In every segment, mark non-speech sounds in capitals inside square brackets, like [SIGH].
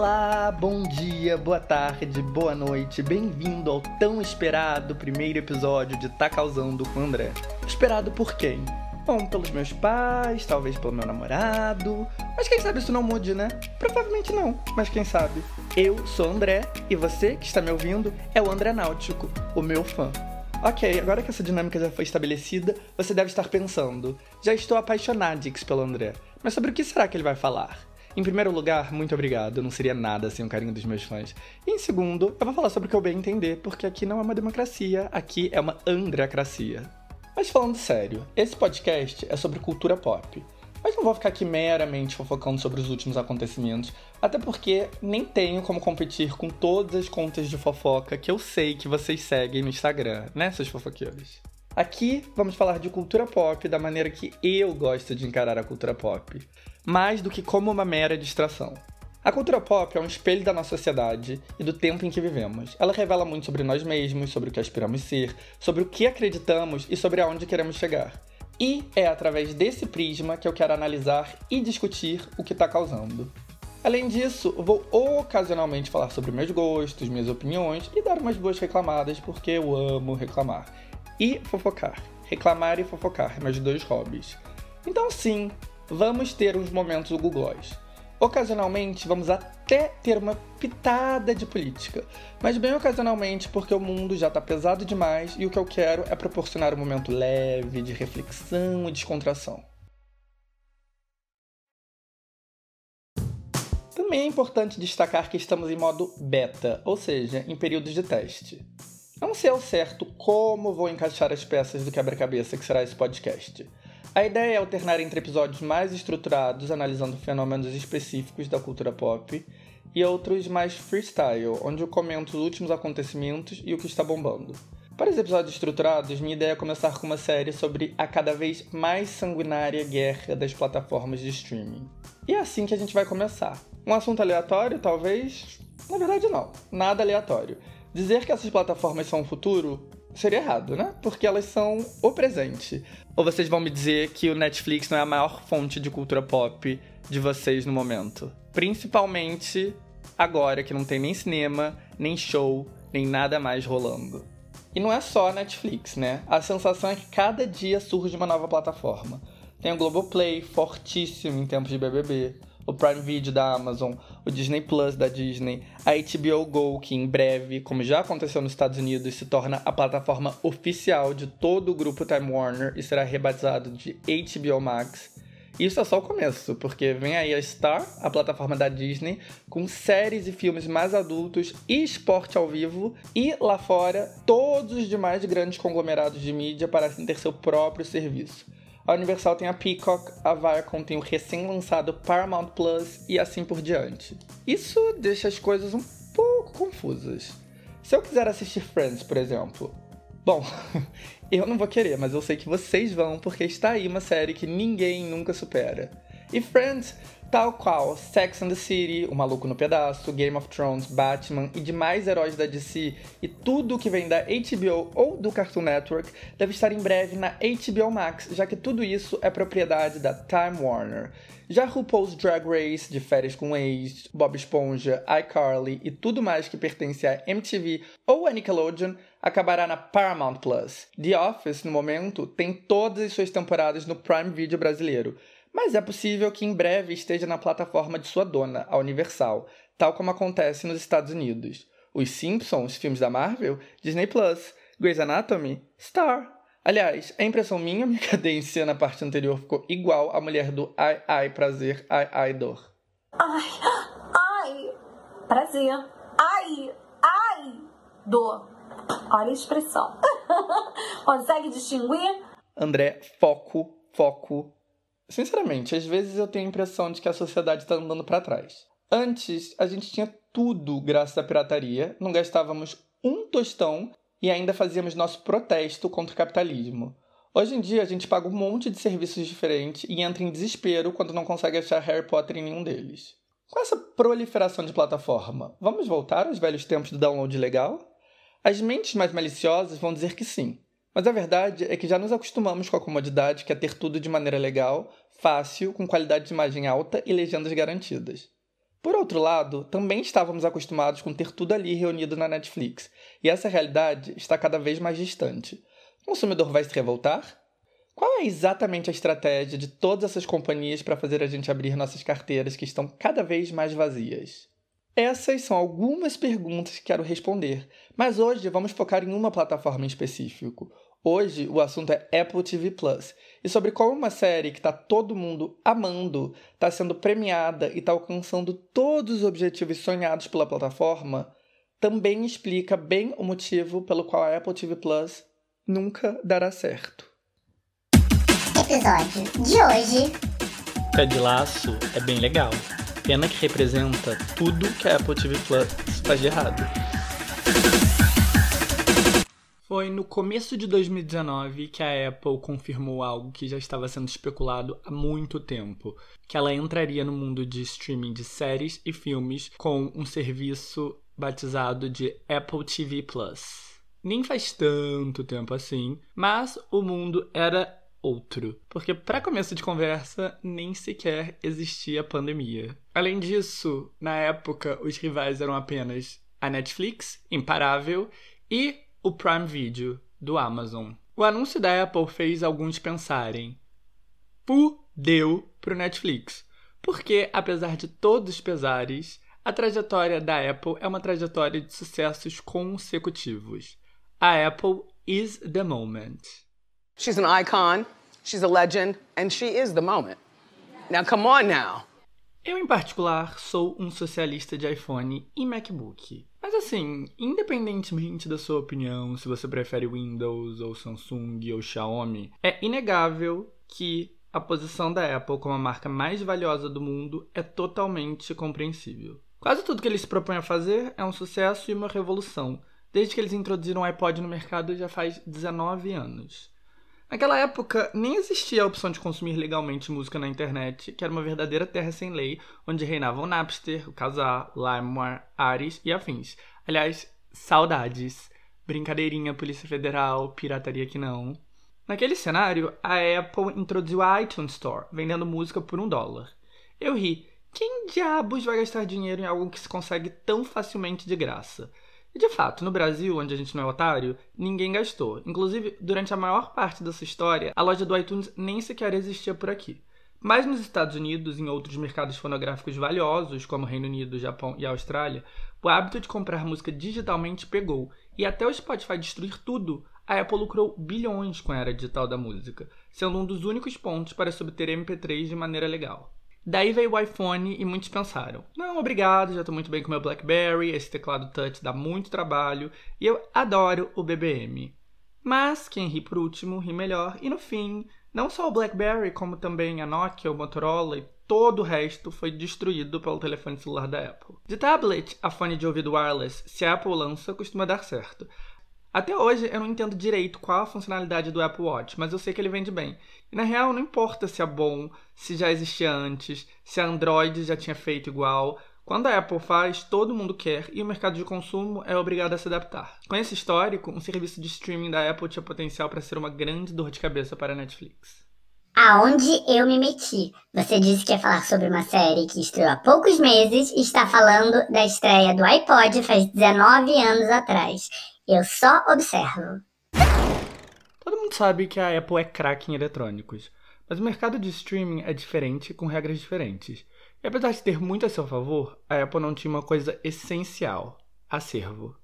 Olá, bom dia, boa tarde, boa noite, bem-vindo ao tão esperado primeiro episódio de Tá Causando com o André. Esperado por quem? Bom, pelos meus pais, talvez pelo meu namorado, mas quem sabe isso não mude, né? Provavelmente não, mas quem sabe. Eu sou André e você que está me ouvindo é o André Náutico, o meu fã. Ok, agora que essa dinâmica já foi estabelecida, você deve estar pensando: já estou apaixonadix pelo André, mas sobre o que será que ele vai falar? Em primeiro lugar, muito obrigado, não seria nada sem o carinho dos meus fãs. E em segundo, eu vou falar sobre o que eu bem entender, porque aqui não é uma democracia, aqui é uma andracracia. Mas falando sério, esse podcast é sobre cultura pop. Mas não vou ficar aqui meramente fofocando sobre os últimos acontecimentos, até porque nem tenho como competir com todas as contas de fofoca que eu sei que vocês seguem no Instagram, né, seus fofoqueiros? Aqui vamos falar de cultura pop da maneira que eu gosto de encarar a cultura pop mais do que como uma mera distração. A cultura pop é um espelho da nossa sociedade e do tempo em que vivemos. Ela revela muito sobre nós mesmos, sobre o que aspiramos ser, sobre o que acreditamos e sobre aonde queremos chegar. E é através desse prisma que eu quero analisar e discutir o que está causando. Além disso, vou ocasionalmente falar sobre meus gostos, minhas opiniões e dar umas boas reclamadas, porque eu amo reclamar. E fofocar. Reclamar e fofocar, meus dois hobbies. Então, sim, vamos ter uns momentos googlóis. Ocasionalmente, vamos até ter uma pitada de política, mas bem ocasionalmente porque o mundo já tá pesado demais e o que eu quero é proporcionar um momento leve de reflexão e descontração. Também é importante destacar que estamos em modo beta, ou seja, em períodos de teste. Não sei ao certo como vou encaixar as peças do quebra-cabeça que será esse podcast. A ideia é alternar entre episódios mais estruturados, analisando fenômenos específicos da cultura pop, e outros mais freestyle, onde eu comento os últimos acontecimentos e o que está bombando. Para os episódios estruturados, minha ideia é começar com uma série sobre a cada vez mais sanguinária guerra das plataformas de streaming. E é assim que a gente vai começar. Um assunto aleatório, talvez? Na verdade, não. Nada aleatório. Dizer que essas plataformas são o futuro seria errado, né? Porque elas são o presente. Ou vocês vão me dizer que o Netflix não é a maior fonte de cultura pop de vocês no momento? Principalmente agora que não tem nem cinema, nem show, nem nada mais rolando. E não é só a Netflix, né? A sensação é que cada dia surge uma nova plataforma. Tem o Globoplay, fortíssimo em tempos de BBB o Prime Video da Amazon, o Disney Plus da Disney, a HBO Go, que em breve, como já aconteceu nos Estados Unidos, se torna a plataforma oficial de todo o grupo Time Warner e será rebatizado de HBO Max. Isso é só o começo, porque vem aí a Star, a plataforma da Disney, com séries e filmes mais adultos e esporte ao vivo, e lá fora, todos os demais grandes conglomerados de mídia parecem ter seu próprio serviço. A Universal tem a Peacock, a Viacom tem o recém-lançado Paramount Plus e assim por diante. Isso deixa as coisas um pouco confusas. Se eu quiser assistir Friends, por exemplo, bom, [LAUGHS] eu não vou querer, mas eu sei que vocês vão porque está aí uma série que ninguém nunca supera. E Friends Tal qual Sex and the City, O Maluco no Pedaço, Game of Thrones, Batman e demais heróis da DC e tudo que vem da HBO ou do Cartoon Network deve estar em breve na HBO Max, já que tudo isso é propriedade da Time Warner. Já RuPaul's Drag Race, de férias com ex, Bob Esponja, iCarly e tudo mais que pertence à MTV ou a Nickelodeon acabará na Paramount Plus. The Office, no momento, tem todas as suas temporadas no Prime Video brasileiro mas é possível que em breve esteja na plataforma de sua dona, a Universal, tal como acontece nos Estados Unidos. Os Simpsons, filmes da Marvel, Disney Plus, Grey's Anatomy, Star. Aliás, é impressão minha, minha [LAUGHS] cadência na parte anterior ficou igual à mulher do ai ai prazer, ai ai dor. Ai, ai, prazer, ai, ai, dor. Olha a expressão. [LAUGHS] Consegue distinguir? André, foco, foco, Sinceramente, às vezes eu tenho a impressão de que a sociedade está andando para trás. Antes, a gente tinha tudo graças à pirataria, não gastávamos um tostão e ainda fazíamos nosso protesto contra o capitalismo. Hoje em dia, a gente paga um monte de serviços diferentes e entra em desespero quando não consegue achar Harry Potter em nenhum deles. Com essa proliferação de plataforma, vamos voltar aos velhos tempos do download legal? As mentes mais maliciosas vão dizer que sim, mas a verdade é que já nos acostumamos com a comodidade que é ter tudo de maneira legal, fácil, com qualidade de imagem alta e legendas garantidas. Por outro lado, também estávamos acostumados com ter tudo ali reunido na Netflix, e essa realidade está cada vez mais distante. O consumidor vai se revoltar? Qual é exatamente a estratégia de todas essas companhias para fazer a gente abrir nossas carteiras que estão cada vez mais vazias? Essas são algumas perguntas que quero responder, mas hoje vamos focar em uma plataforma em específico. Hoje o assunto é Apple TV Plus e sobre como uma série que está todo mundo amando, está sendo premiada e está alcançando todos os objetivos sonhados pela plataforma, também explica bem o motivo pelo qual a Apple TV Plus nunca dará certo. Episódio de hoje. Ted Laço é bem legal. Pena que representa tudo que a Apple TV Plus faz de errado. Foi no começo de 2019 que a Apple confirmou algo que já estava sendo especulado há muito tempo, que ela entraria no mundo de streaming de séries e filmes com um serviço batizado de Apple TV Plus. Nem faz tanto tempo assim, mas o mundo era outro, porque para começo de conversa nem sequer existia pandemia. Além disso, na época os rivais eram apenas a Netflix, imparável, e o Prime Video do Amazon. O anúncio da Apple fez alguns pensarem: fudeu pro Netflix. Porque, apesar de todos os pesares, a trajetória da Apple é uma trajetória de sucessos consecutivos. A Apple is the moment. She's an icon, she's a legend, and she is the moment. Now, come on now. Eu, em particular, sou um socialista de iPhone e MacBook. Mas assim, independentemente da sua opinião, se você prefere Windows ou Samsung ou Xiaomi, é inegável que a posição da Apple como a marca mais valiosa do mundo é totalmente compreensível. Quase tudo que eles se propõem a fazer é um sucesso e uma revolução, desde que eles introduziram o iPod no mercado já faz 19 anos. Naquela época, nem existia a opção de consumir legalmente música na internet, que era uma verdadeira terra sem lei, onde reinavam Napster, o Kazaa, LimeWire, Ares e afins. Aliás, saudades. Brincadeirinha, Polícia Federal, pirataria que não. Naquele cenário, a Apple introduziu a iTunes Store, vendendo música por um dólar. Eu ri. Quem diabos vai gastar dinheiro em algo que se consegue tão facilmente de graça? E de fato, no Brasil, onde a gente não é otário, ninguém gastou. Inclusive, durante a maior parte dessa história, a loja do iTunes nem sequer existia por aqui. Mas nos Estados Unidos e em outros mercados fonográficos valiosos, como Reino Unido, Japão e Austrália, o hábito de comprar música digitalmente pegou, e até o Spotify destruir tudo, a Apple lucrou bilhões com a era digital da música, sendo um dos únicos pontos para se obter MP3 de maneira legal. Daí veio o iPhone e muitos pensaram: não, obrigado, já estou muito bem com meu Blackberry, esse teclado touch dá muito trabalho e eu adoro o BBM. Mas quem ri por último ri melhor, e no fim, não só o Blackberry, como também a Nokia, o Motorola e todo o resto foi destruído pelo telefone celular da Apple. De tablet a fone de ouvido wireless, se a Apple lança, costuma dar certo. Até hoje eu não entendo direito qual a funcionalidade do Apple Watch, mas eu sei que ele vende bem. E na real não importa se é bom, se já existia antes, se a Android já tinha feito igual. Quando a Apple faz, todo mundo quer e o mercado de consumo é obrigado a se adaptar. Com esse histórico, um serviço de streaming da Apple tinha potencial para ser uma grande dor de cabeça para a Netflix. Aonde eu me meti? Você disse que ia falar sobre uma série que estreou há poucos meses e está falando da estreia do iPod faz 19 anos atrás. Eu só observo. Mundo sabe que a Apple é craque em eletrônicos, mas o mercado de streaming é diferente, com regras diferentes. E apesar de ter muito a seu favor, a Apple não tinha uma coisa essencial: acervo.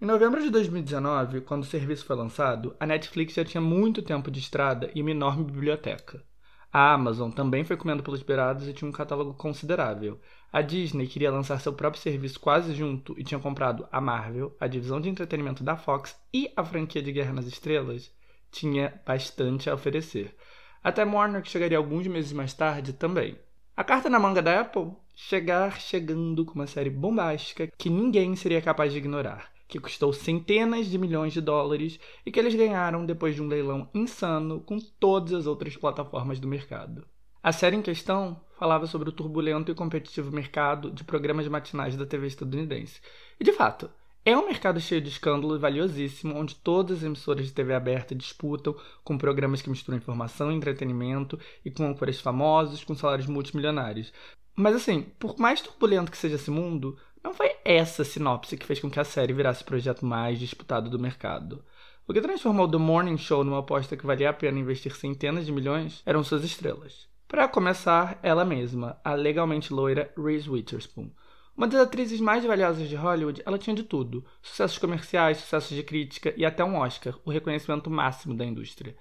Em novembro de 2019, quando o serviço foi lançado, a Netflix já tinha muito tempo de estrada e uma enorme biblioteca. A Amazon também foi comendo pelos beirados e tinha um catálogo considerável. A Disney queria lançar seu próprio serviço quase junto e tinha comprado a Marvel, a divisão de entretenimento da Fox e a franquia de Guerra nas Estrelas. Tinha bastante a oferecer. Até Warner, que chegaria alguns meses mais tarde, também. A carta na manga da Apple? Chegar chegando com uma série bombástica que ninguém seria capaz de ignorar que custou centenas de milhões de dólares e que eles ganharam depois de um leilão insano com todas as outras plataformas do mercado. A série em questão falava sobre o turbulento e competitivo mercado de programas matinais da TV estadunidense. E de fato, É um mercado cheio de escândalo e valiosíssimo, onde todas as emissoras de TV aberta disputam com programas que misturam informação e entretenimento e com âncoras famosos com salários multimilionários. Mas assim, por mais turbulento que seja esse mundo, não foi essa sinopse que fez com que a série virasse o projeto mais disputado do mercado. O que transformou The Morning Show numa aposta que valia a pena investir centenas de milhões eram suas estrelas. Para começar, ela mesma, a legalmente loira Reese Witherspoon. Uma das atrizes mais valiosas de Hollywood, ela tinha de tudo: sucessos comerciais, sucessos de crítica e até um Oscar, o reconhecimento máximo da indústria.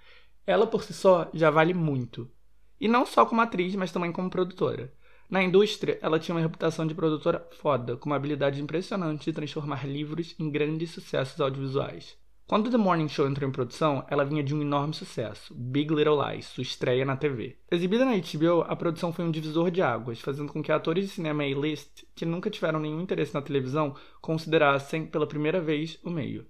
Ela por si só já vale muito. E não só como atriz, mas também como produtora. Na indústria, ela tinha uma reputação de produtora foda, com uma habilidade impressionante de transformar livros em grandes sucessos audiovisuais. Quando The Morning Show entrou em produção, ela vinha de um enorme sucesso, Big Little Lies, sua estreia na TV. Exibida na HBO, a produção foi um divisor de águas, fazendo com que atores de cinema A-list, que nunca tiveram nenhum interesse na televisão, considerassem pela primeira vez o meio.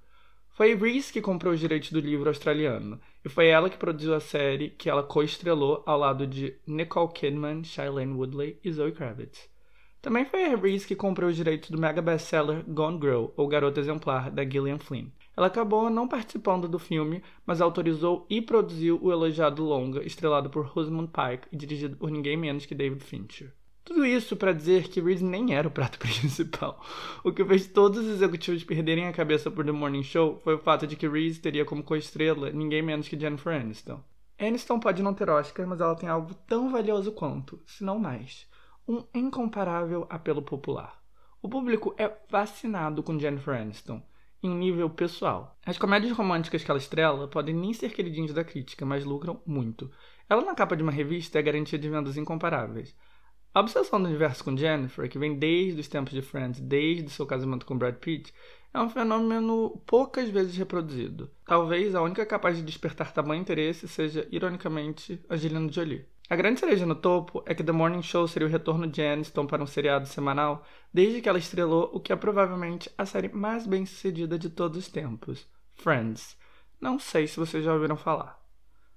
Foi Reese que comprou os direitos do livro australiano, e foi ela que produziu a série que ela co-estrelou ao lado de Nicole Kidman, Shailene Woodley e Zoe Kravitz. Também foi a Reese que comprou os direitos do mega best-seller Gone Girl, ou Garota Exemplar, da Gillian Flynn. Ela acabou não participando do filme, mas autorizou e produziu o elogiado longa, estrelado por Rosamund Pike e dirigido por ninguém menos que David Fincher. Tudo isso para dizer que Reese nem era o prato [LAUGHS] principal. O que fez todos os executivos perderem a cabeça por The Morning Show foi o fato de que Reese teria como co-estrela ninguém menos que Jennifer Aniston. Aniston pode não ter Oscar, mas ela tem algo tão valioso quanto, se não mais, um incomparável apelo popular. O público é fascinado com Jennifer Aniston em um nível pessoal. As comédias românticas que ela estrela podem nem ser queridinhas da crítica, mas lucram muito. Ela na capa de uma revista é garantia de vendas incomparáveis. A obsessão do universo com Jennifer, que vem desde os tempos de Friends, desde seu casamento com Brad Pitt, é um fenômeno poucas vezes reproduzido. Talvez a única capaz de despertar tamanho interesse seja, ironicamente, Angelina Jolie. A grande cereja no topo é que The Morning Show seria o retorno de Aniston para um seriado semanal desde que ela estrelou o que é provavelmente a série mais bem sucedida de todos os tempos, Friends. Não sei se vocês já ouviram falar.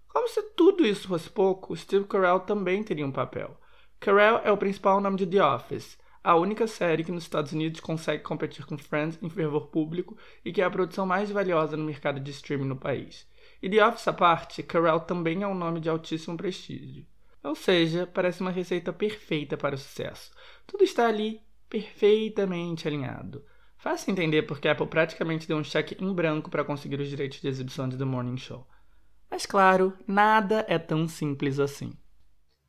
Como se tudo isso fosse pouco, Steve Carell também teria um papel. Carell é o principal nome de The Office, a única série que nos Estados Unidos consegue competir com Friends em fervor público e que é a produção mais valiosa no mercado de streaming no país. E The Office à parte, Carell também é um nome de altíssimo prestígio. Ou seja, parece uma receita perfeita para o sucesso. Tudo está ali perfeitamente alinhado. Fácil entender porque a Apple praticamente deu um cheque em branco para conseguir os direitos de exibição de The Morning Show. Mas claro, nada é tão simples assim.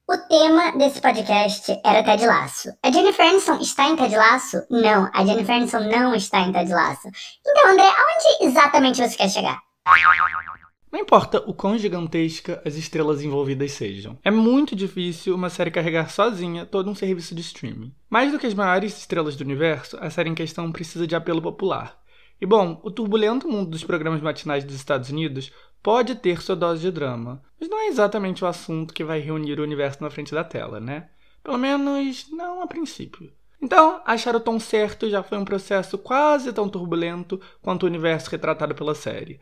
O tema desse podcast era Ted Lasso. A Jennifer Aniston está em Ted Lasso? Não, a Jennifer Aniston não está em Ted Lasso. Então, André, aonde exatamente você quer chegar? Não importa o quão gigantesca as estrelas envolvidas sejam. É muito difícil uma série carregar sozinha todo um serviço de streaming. Mais do que as maiores estrelas do universo, a série em questão precisa de apelo popular. E bom, o turbulento mundo dos programas matinais dos Estados Unidos pode ter sua dose de drama, mas não é exatamente o assunto que vai reunir o universo na frente da tela, né? Pelo menos não a princípio. Então, achar o tom certo já foi um processo quase tão turbulento quanto o universo retratado pela série.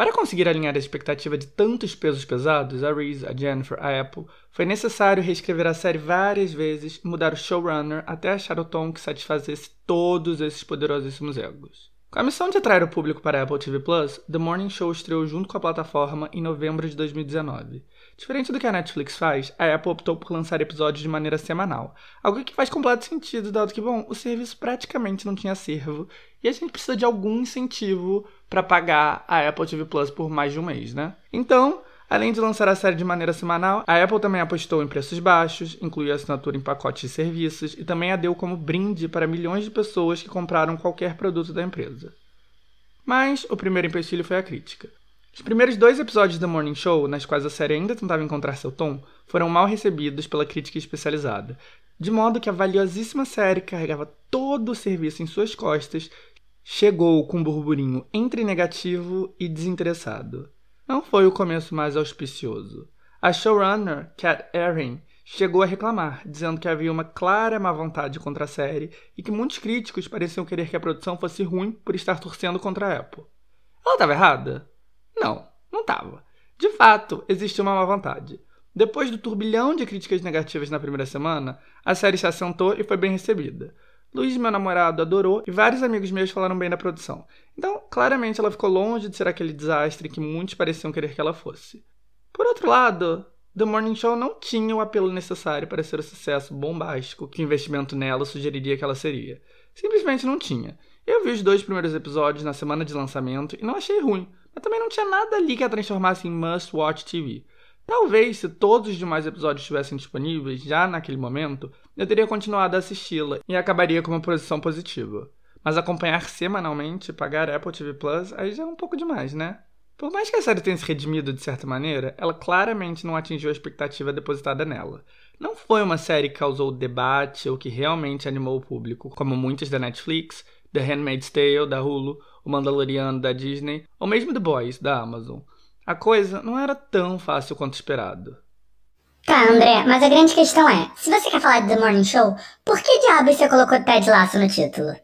Para conseguir alinhar a expectativa de tantos pesos pesados, a Reese, a Jennifer, a Apple, foi necessário reescrever a série várias vezes e mudar o showrunner até achar o tom que satisfazesse todos esses poderosíssimos egos. Com a missão de atrair o público para a Apple TV Plus, The Morning Show estreou junto com a plataforma em novembro de 2019. Diferente do que a Netflix faz, a Apple optou por lançar episódios de maneira semanal, algo que faz completo sentido, dado que, bom, o serviço praticamente não tinha acervo e a gente precisa de algum incentivo para pagar a Apple TV Plus por mais de um mês, né? Então, além de lançar a série de maneira semanal, a Apple também apostou em preços baixos, incluiu a assinatura em pacotes de serviços e também a deu como brinde para milhões de pessoas que compraram qualquer produto da empresa. Mas o primeiro empecilho foi a crítica. Os primeiros dois episódios da Morning Show, nas quais a série ainda tentava encontrar seu tom, foram mal recebidos pela crítica especializada, de modo que a valiosíssima série carregava todo o serviço em suas costas chegou com um burburinho entre negativo e desinteressado. Não foi o começo mais auspicioso. A showrunner, Kat Erin, chegou a reclamar, dizendo que havia uma clara má vontade contra a série e que muitos críticos pareciam querer que a produção fosse ruim por estar torcendo contra a Apple. Ela estava errada? Não, não estava. De fato, existia uma má vontade. Depois do turbilhão de críticas negativas na primeira semana, a série se assentou e foi bem recebida. Luiz, meu namorado, adorou e vários amigos meus falaram bem da produção. Então, claramente, ela ficou longe de ser aquele desastre que muitos pareciam querer que ela fosse. Por outro lado, The Morning Show não tinha o apelo necessário para ser o sucesso bombástico que o investimento nela sugeriria que ela seria. Simplesmente não tinha. Eu vi os dois primeiros episódios na semana de lançamento e não achei ruim, mas também não tinha nada ali que a transformasse em must-watch TV. Talvez, se todos os demais episódios estivessem disponíveis já naquele momento, eu teria continuado a assisti-la e acabaria com uma posição positiva. Mas acompanhar semanalmente, pagar Apple TV Plus, aí já é um pouco demais, né? Por mais que a série tenha se redimido de certa maneira, ela claramente não atingiu a expectativa depositada nela. Não foi uma série que causou debate ou que realmente animou o público, como muitas da Netflix, The Handmaid's Tale da Hulu, O Mandaloriano da Disney, ou mesmo The Boys da Amazon. A coisa não era tão fácil quanto esperado. Tá, André, mas a grande questão é: se você quer falar de The Morning Show, por que diabos você colocou Ted Lasso no título?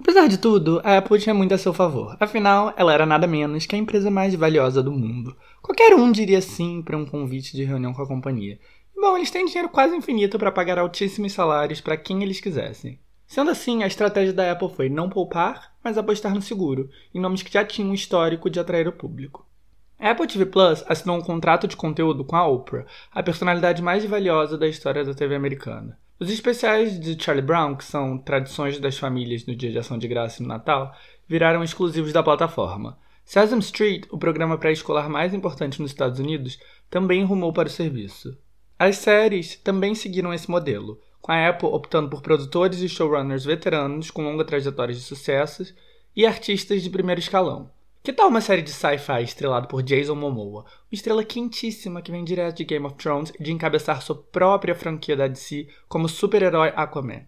Apesar de tudo, a Apple tinha muito a seu favor. Afinal, ela era nada menos que a empresa mais valiosa do mundo. Qualquer um diria sim para um convite de reunião com a companhia. Bom, eles têm dinheiro quase infinito para pagar altíssimos salários para quem eles quisessem. Sendo assim, a estratégia da Apple foi não poupar, mas apostar no seguro, em nomes que já tinham um histórico de atrair o público. A Apple TV Plus assinou um contrato de conteúdo com a Oprah, a personalidade mais valiosa da história da TV americana. Os especiais de Charlie Brown, que são tradições das famílias no Dia de Ação de Graça e no Natal, viraram exclusivos da plataforma. Sesame Street, o programa pré-escolar mais importante nos Estados Unidos, também rumou para o serviço. As séries também seguiram esse modelo, com a Apple optando por produtores e showrunners veteranos com longa trajetória de sucessos e artistas de primeiro escalão. Que tal uma série de sci-fi estrelada por Jason Momoa, uma estrela quentíssima que vem direto de Game of Thrones e de encabeçar sua própria franquia da DC como super-herói Aquaman?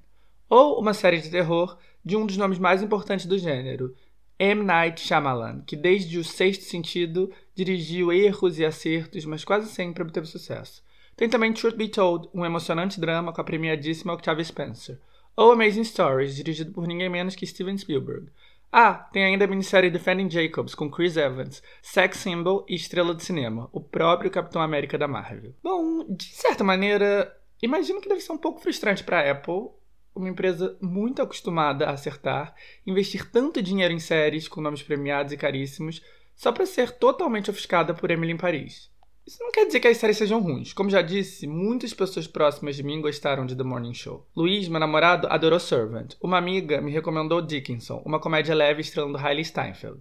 Ou uma série de terror de um dos nomes mais importantes do gênero, M. Night Shyamalan, que desde o Sexto Sentido dirigiu erros e acertos, mas quase sempre obteve sucesso. Tem também Truth Be Told, um emocionante drama com a premiadíssima Octavia Spencer. Ou Amazing Stories, dirigido por ninguém menos que Steven Spielberg. Ah, tem ainda a minissérie Defending Jacobs, com Chris Evans, sex symbol e estrela de cinema, o próprio Capitão América da Marvel. Bom, de certa maneira, imagino que deve ser um pouco frustrante para Apple, uma empresa muito acostumada a acertar, investir tanto dinheiro em séries com nomes premiados e caríssimos, só para ser totalmente ofuscada por Emily em Paris. Isso não quer dizer que as séries sejam ruins. Como já disse, muitas pessoas próximas de mim gostaram de The Morning Show. Luiz, meu namorado, adorou Servant. Uma amiga me recomendou Dickinson, uma comédia leve estrelando Hailey Steinfeld.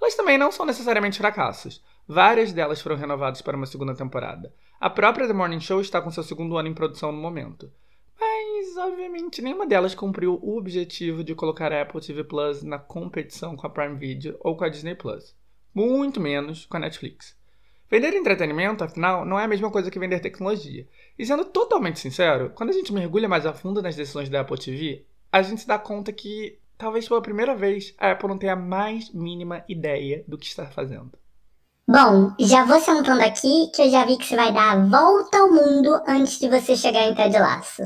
Elas também não são necessariamente fracassos. Várias delas foram renovadas para uma segunda temporada. A própria The Morning Show está com seu segundo ano em produção no momento. Mas, obviamente, nenhuma delas cumpriu o objetivo de colocar a Apple TV Plus na competição com a Prime Video ou com a Disney Plus. Muito menos com a Netflix. Vender entretenimento, afinal, não é a mesma coisa que vender tecnologia. E sendo totalmente sincero, quando a gente mergulha mais a fundo nas decisões da Apple TV, a gente se dá conta que, talvez pela primeira vez, a Apple não tenha a mais mínima ideia do que está fazendo. Bom, já vou sentando aqui que eu já vi que você vai dar a volta ao mundo antes de você chegar em Ted Laço.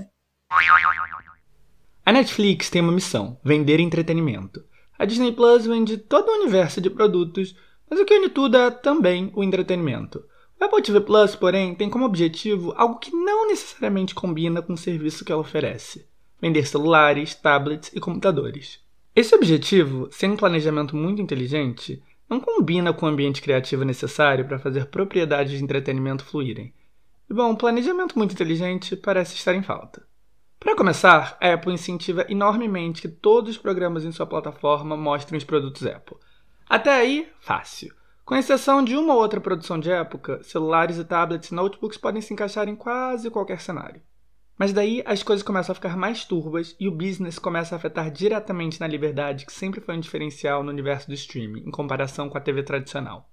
A Netflix tem uma missão: vender entretenimento. A Disney Plus vende todo o universo de produtos mas o que une tudo é também o entretenimento. O Apple TV Plus, porém, tem como objetivo algo que não necessariamente combina com o serviço que ela oferece: vender celulares, tablets e computadores. Esse objetivo, sem um planejamento muito inteligente, não combina com o ambiente criativo necessário para fazer propriedades de entretenimento fluírem. E bom, planejamento muito inteligente parece estar em falta. Para começar, a Apple incentiva enormemente que todos os programas em sua plataforma mostrem os produtos Apple. Até aí, fácil. Com exceção de uma ou outra produção de época, celulares e tablets e notebooks podem se encaixar em quase qualquer cenário. Mas daí as coisas começam a ficar mais turbas e o business começa a afetar diretamente na liberdade que sempre foi um diferencial no universo do streaming, em comparação com a TV tradicional.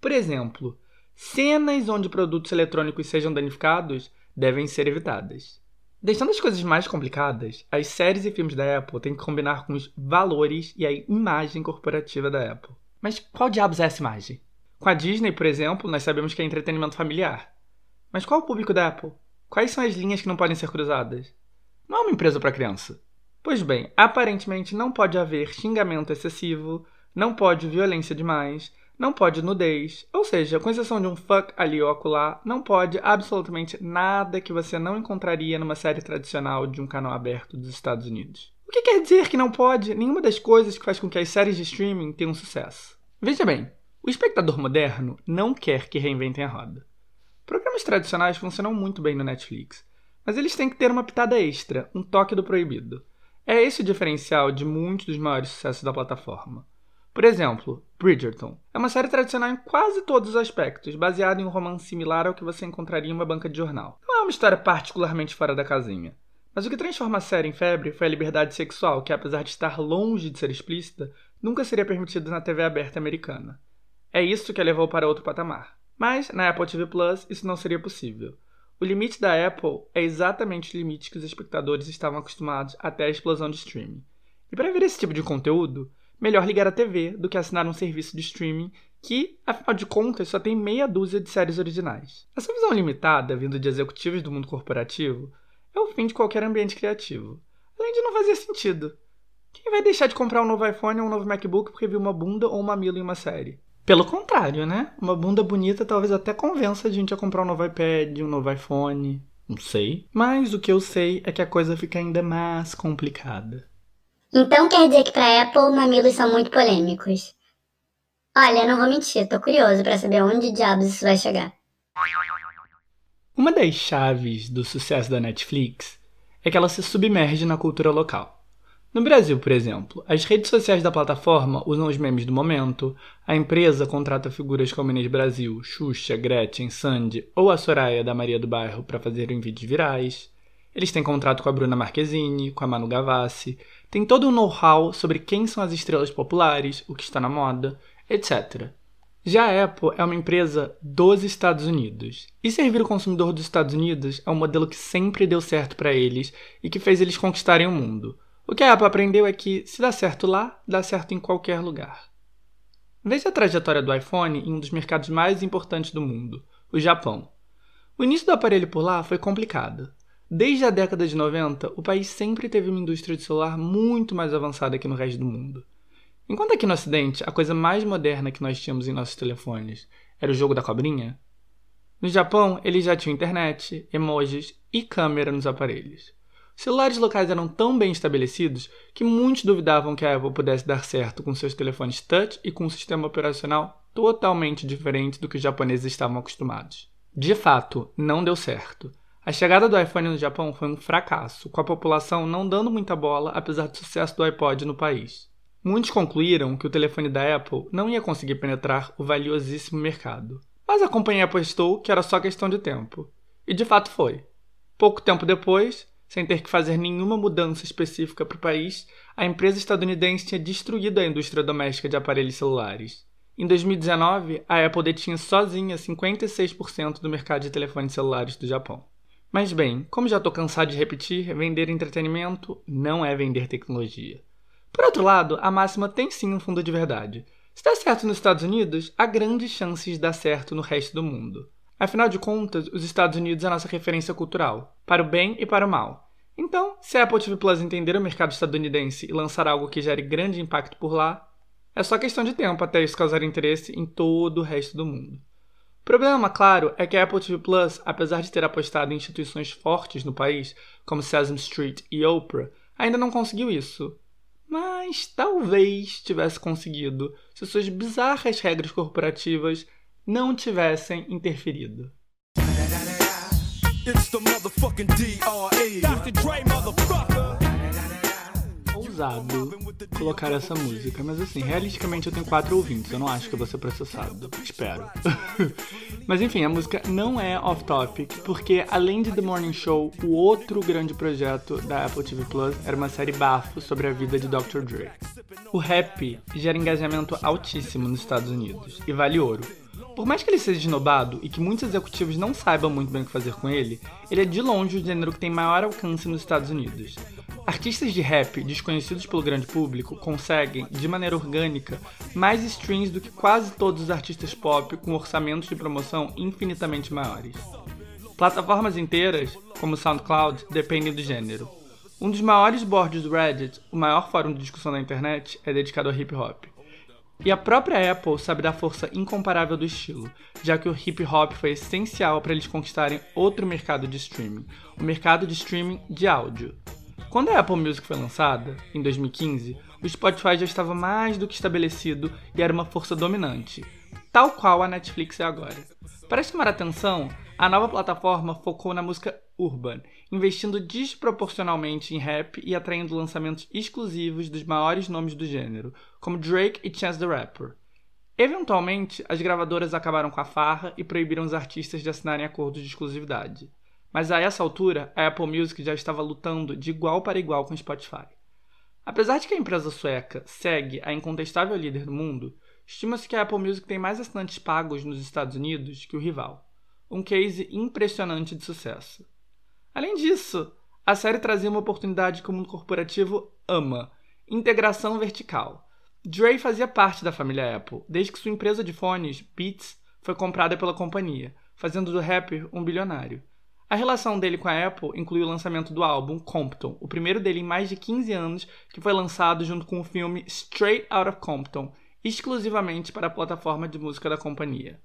Por exemplo, cenas onde produtos eletrônicos sejam danificados devem ser evitadas. Deixando as coisas mais complicadas, as séries e filmes da Apple têm que combinar com os valores e a imagem corporativa da Apple. Mas qual diabos é essa imagem? Com a Disney, por exemplo, nós sabemos que é entretenimento familiar. Mas qual é o público da Apple? Quais são as linhas que não podem ser cruzadas? Não é uma empresa para criança. Pois bem, aparentemente não pode haver xingamento excessivo, não pode violência demais, não pode nudez, ou seja, com exceção de um fuck ali ou acolá, não pode absolutamente nada que você não encontraria numa série tradicional de um canal aberto dos Estados Unidos. O que quer dizer que não pode nenhuma das coisas que faz com que as séries de streaming tenham sucesso? Veja bem, o espectador moderno não quer que reinventem a roda. Programas tradicionais funcionam muito bem no Netflix, mas eles têm que ter uma pitada extra, um toque do proibido. É esse o diferencial de muitos dos maiores sucessos da plataforma. Por exemplo, Bridgerton é uma série tradicional em quase todos os aspectos, baseada em um romance similar ao que você encontraria em uma banca de jornal. Não é uma história particularmente fora da casinha. Mas o que transforma a série em febre foi a liberdade sexual, que apesar de estar longe de ser explícita, nunca seria permitida na TV aberta americana. É isso que a levou para outro patamar. Mas, na Apple TV Plus, isso não seria possível. O limite da Apple é exatamente o limite que os espectadores estavam acostumados até a explosão de streaming. E para ver esse tipo de conteúdo, melhor ligar a TV do que assinar um serviço de streaming que, afinal de contas, só tem meia dúzia de séries originais. Essa visão limitada, vindo de executivos do mundo corporativo, é o fim de qualquer ambiente criativo. Além de não fazer sentido. Quem vai deixar de comprar um novo iPhone ou um novo MacBook porque viu uma bunda ou um mamilo em uma série? Pelo contrário, né? Uma bunda bonita talvez até convença a gente a comprar um novo iPad, um novo iPhone. Não sei. Mas o que eu sei é que a coisa fica ainda mais complicada. Então quer dizer que para Apple mamilos são muito polêmicos. Olha, não vou mentir, tô curioso para saber onde diabos isso vai chegar. Uma das chaves do sucesso da Netflix é que ela se submerge na cultura local. No Brasil, por exemplo, as redes sociais da plataforma usam os memes do momento, a empresa contrata figuras como Inês Brasil, Xuxa, Gretchen, Sandy ou a Soraya da Maria do Bairro para fazerem vídeos virais. Eles têm contrato com a Bruna Marquezine, com a Manu Gavassi, tem todo um know-how sobre quem são as estrelas populares, o que está na moda, etc. Já a Apple é uma empresa dos Estados Unidos. E servir o consumidor dos Estados Unidos é um modelo que sempre deu certo para eles e que fez eles conquistarem o mundo. O que a Apple aprendeu é que, se dá certo lá, dá certo em qualquer lugar. Veja a trajetória do iPhone em um dos mercados mais importantes do mundo, o Japão. O início do aparelho por lá foi complicado. Desde a década de 90, o país sempre teve uma indústria de celular muito mais avançada que no resto do mundo. Enquanto aqui no Ocidente, a coisa mais moderna que nós tínhamos em nossos telefones era o jogo da cobrinha, no Japão eles já tinham internet, emojis e câmera nos aparelhos. Os celulares locais eram tão bem estabelecidos que muitos duvidavam que a Apple pudesse dar certo com seus telefones touch e com um sistema operacional totalmente diferente do que os japoneses estavam acostumados. De fato, não deu certo. A chegada do iPhone no Japão foi um fracasso, com a população não dando muita bola apesar do sucesso do iPod no país. Muitos concluíram que o telefone da Apple não ia conseguir penetrar o valiosíssimo mercado. Mas a companhia apostou que era só questão de tempo. E de fato foi. Pouco tempo depois, sem ter que fazer nenhuma mudança específica para o país, a empresa estadunidense tinha destruído a indústria doméstica de aparelhos celulares. Em 2019, a Apple detinha sozinha 56% do mercado de telefones celulares do Japão. Mas bem, como já estou cansado de repetir, vender entretenimento não é vender tecnologia. Por outro lado, a máxima tem sim um fundo de verdade. Se der certo nos Estados Unidos, há grandes chances de dar certo no resto do mundo. Afinal de contas, os Estados Unidos é a nossa referência cultural, para o bem e para o mal. Então, se a Apple TV Plus entender o mercado estadunidense e lançar algo que gere grande impacto por lá, é só questão de tempo até isso causar interesse em todo o resto do mundo. Problema, claro, é que a Apple TV Plus, apesar de ter apostado em instituições fortes no país, como Sesame Street e Oprah, ainda não conseguiu isso. Mas talvez tivesse conseguido se suas bizarras regras corporativas não tivessem interferido. It's the motherfucking DRE. Dr. Dre, motherfucker ousado colocar essa música, mas assim, realisticamente eu tenho quatro ouvintes, eu não acho que eu vou ser processado. Espero. [LAUGHS] mas enfim, a música não é off-topic, porque além de The Morning Show, o outro grande projeto da Apple TV Plus era uma série bafo sobre a vida de Dr. Dre. O rap gera engajamento altíssimo nos Estados Unidos e vale ouro. Por mais que ele seja esnobado e que muitos executivos não saibam muito bem o que fazer com ele, ele é de longe o gênero que tem maior alcance nos Estados Unidos. Artistas de rap desconhecidos pelo grande público conseguem, de maneira orgânica, mais streams do que quase todos os artistas pop com orçamentos de promoção infinitamente maiores. Plataformas inteiras, como SoundCloud, dependem do gênero. Um dos maiores boards do Reddit, o maior fórum de discussão da internet, é dedicado ao hip hop. E a própria Apple sabe da força incomparável do estilo, já que o hip hop foi essencial para eles conquistarem outro mercado de streaming, o mercado de streaming de áudio. Quando a Apple Music foi lançada, em 2015, o Spotify já estava mais do que estabelecido e era uma força dominante, tal qual a Netflix é agora. Para chamar a atenção, a nova plataforma focou na música urban, investindo desproporcionalmente em rap e atraindo lançamentos exclusivos dos maiores nomes do gênero, como Drake e Chance the Rapper. Eventualmente, as gravadoras acabaram com a farra e proibiram os artistas de assinarem acordos de exclusividade. Mas a essa altura, a Apple Music já estava lutando de igual para igual com o Spotify. Apesar de que a empresa sueca segue a incontestável líder do mundo, estima-se que a Apple Music tem mais assinantes pagos nos Estados Unidos que o rival. Um case impressionante de sucesso. Além disso, a série trazia uma oportunidade que o mundo corporativo ama: integração vertical. Dre fazia parte da família Apple, desde que sua empresa de fones, Beats, foi comprada pela companhia, fazendo do rapper um bilionário. A relação dele com a Apple inclui o lançamento do álbum Compton, o primeiro dele em mais de 15 anos, que foi lançado junto com o filme Straight Outta Compton, exclusivamente para a plataforma de música da companhia.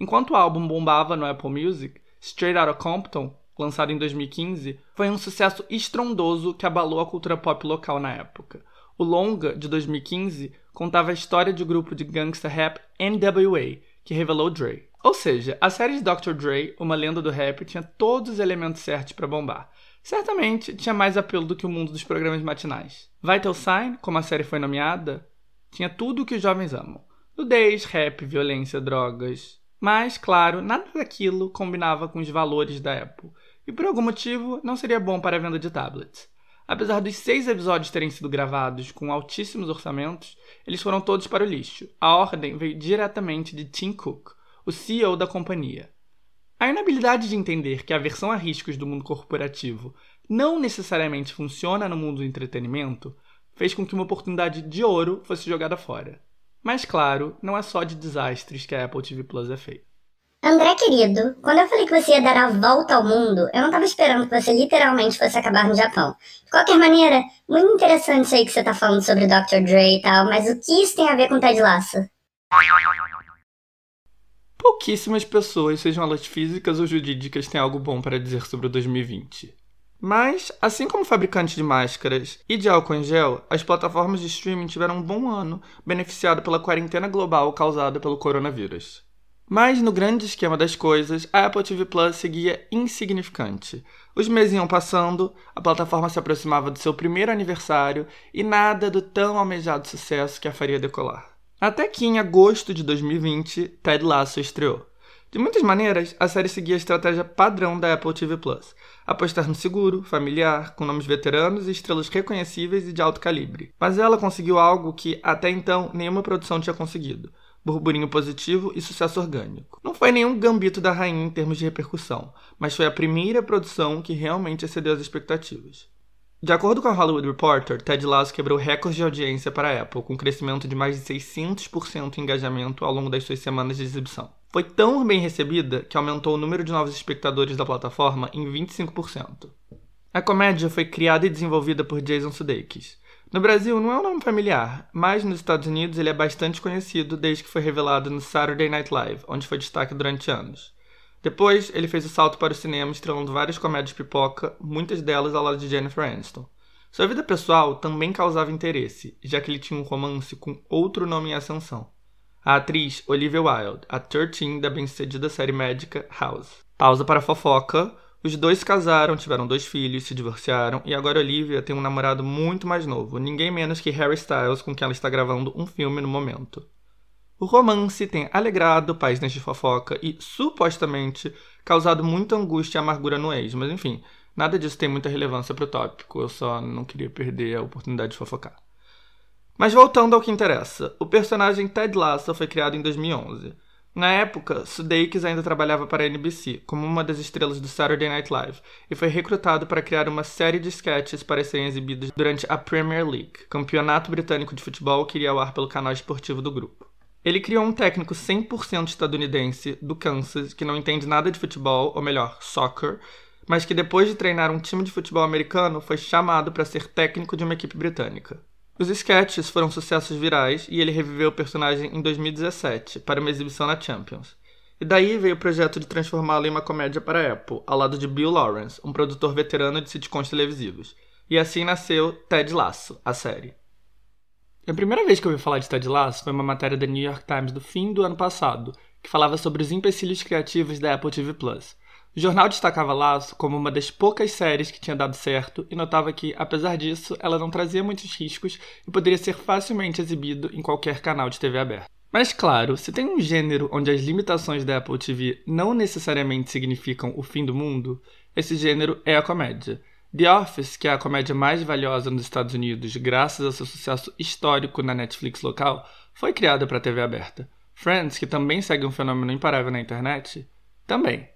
Enquanto o álbum bombava no Apple Music, Straight Outta Compton, lançado em 2015, foi um sucesso estrondoso que abalou a cultura pop local na época. O longa, de 2015, contava a história do grupo de gangsta rap NWA, que revelou Dre. Ou seja, a série de Dr. Dre, uma lenda do rap, tinha todos os elementos certos para bombar. Certamente tinha mais apelo do que o mundo dos programas matinais. Vital Sign, como a série foi nomeada, tinha tudo o que os jovens amam: nudez, rap, violência, drogas. Mas, claro, nada daquilo combinava com os valores da Apple, e por algum motivo não seria bom para a venda de tablets. Apesar dos seis episódios terem sido gravados com altíssimos orçamentos, eles foram todos para o lixo. A ordem veio diretamente de Tim Cook, o CEO da companhia. A inabilidade de entender que a versão a riscos do mundo corporativo não necessariamente funciona no mundo do entretenimento fez com que uma oportunidade de ouro fosse jogada fora. Mas claro, não é só de desastres que a Apple TV Plus é feita. André, querido, quando eu falei que você ia dar a volta ao mundo, eu não estava esperando que você literalmente fosse acabar no Japão. De qualquer maneira, muito interessante isso aí que você tá falando sobre Dr. Dre e tal, mas o que isso tem a ver com Ted Lasso? Pouquíssimas pessoas, sejam elas físicas ou jurídicas, têm algo bom para dizer sobre o 2020. Mas, assim como fabricantes de máscaras e de álcool em gel, as plataformas de streaming tiveram um bom ano, beneficiado pela quarentena global causada pelo coronavírus. Mas no grande esquema das coisas, a Apple TV Plus seguia insignificante. Os meses iam passando, a plataforma se aproximava do seu primeiro aniversário e nada do tão almejado sucesso que a faria decolar. Até que em agosto de 2020, Ted Lasso estreou. De muitas maneiras, a série seguia a estratégia padrão da Apple TV Plus: apostar no seguro, familiar, com nomes veteranos e estrelas reconhecíveis e de alto calibre. Mas ela conseguiu algo que, até então, nenhuma produção tinha conseguido: burburinho positivo e sucesso orgânico. Não foi nenhum gambito da rainha em termos de repercussão, mas foi a primeira produção que realmente excedeu as expectativas. De acordo com a Hollywood Reporter, Ted Lasso quebrou recordes de audiência para a Apple, com um crescimento de mais de 600% em engajamento ao longo das suas semanas de exibição. Foi tão bem recebida que aumentou o número de novos espectadores da plataforma em 25%. A comédia foi criada e desenvolvida por Jason Sudeikis, no Brasil não é um nome familiar, mas nos Estados Unidos ele é bastante conhecido desde que foi revelado no Saturday Night Live, onde foi destaque durante anos. Depois, ele fez o salto para o cinema estrelando várias comédias pipoca, muitas delas ao lado de Jennifer Aniston. Sua vida pessoal também causava interesse, já que ele tinha um romance com outro nome em ascensão. A atriz Olivia Wilde, a 13 da bem-sucedida série médica House. Pausa para fofoca, os dois se casaram, tiveram dois filhos, se divorciaram e agora Olivia tem um namorado muito mais novo, ninguém menos que Harry Styles, com quem ela está gravando um filme no momento. O romance tem alegrado páginas de fofoca e, supostamente, causado muita angústia e amargura no ex, mas enfim, nada disso tem muita relevância para o tópico, eu só não queria perder a oportunidade de fofocar. Mas voltando ao que interessa, o personagem Ted Lasso foi criado em 2011. Na época, Sudeikis ainda trabalhava para a NBC, como uma das estrelas do Saturday Night Live, e foi recrutado para criar uma série de sketches para serem exibidos durante a Premier League, campeonato britânico de futebol que iria ao ar pelo canal esportivo do grupo. Ele criou um técnico 100% estadunidense, do Kansas, que não entende nada de futebol, ou melhor, soccer, mas que depois de treinar um time de futebol americano foi chamado para ser técnico de uma equipe britânica. Os sketches foram sucessos virais e ele reviveu o personagem em 2017 para uma exibição na Champions. E daí veio o projeto de transformá-lo em uma comédia para Apple, ao lado de Bill Lawrence, um produtor veterano de sitcoms televisivos. E assim nasceu Ted Lasso, a série. A primeira vez que eu ouvi falar de Ted Lasso foi uma matéria da New York Times do fim do ano passado, que falava sobre os empecilhos criativos da Apple TV Plus. O jornal destacava Laço como uma das poucas séries que tinha dado certo e notava que, apesar disso, ela não trazia muitos riscos e poderia ser facilmente exibido em qualquer canal de TV aberta. Mas claro, se tem um gênero onde as limitações da Apple TV não necessariamente significam o fim do mundo, esse gênero é a comédia. The Office, que é a comédia mais valiosa nos Estados Unidos graças ao seu sucesso histórico na Netflix local, foi criada para a TV aberta. Friends, que também segue um fenômeno imparável na internet, também.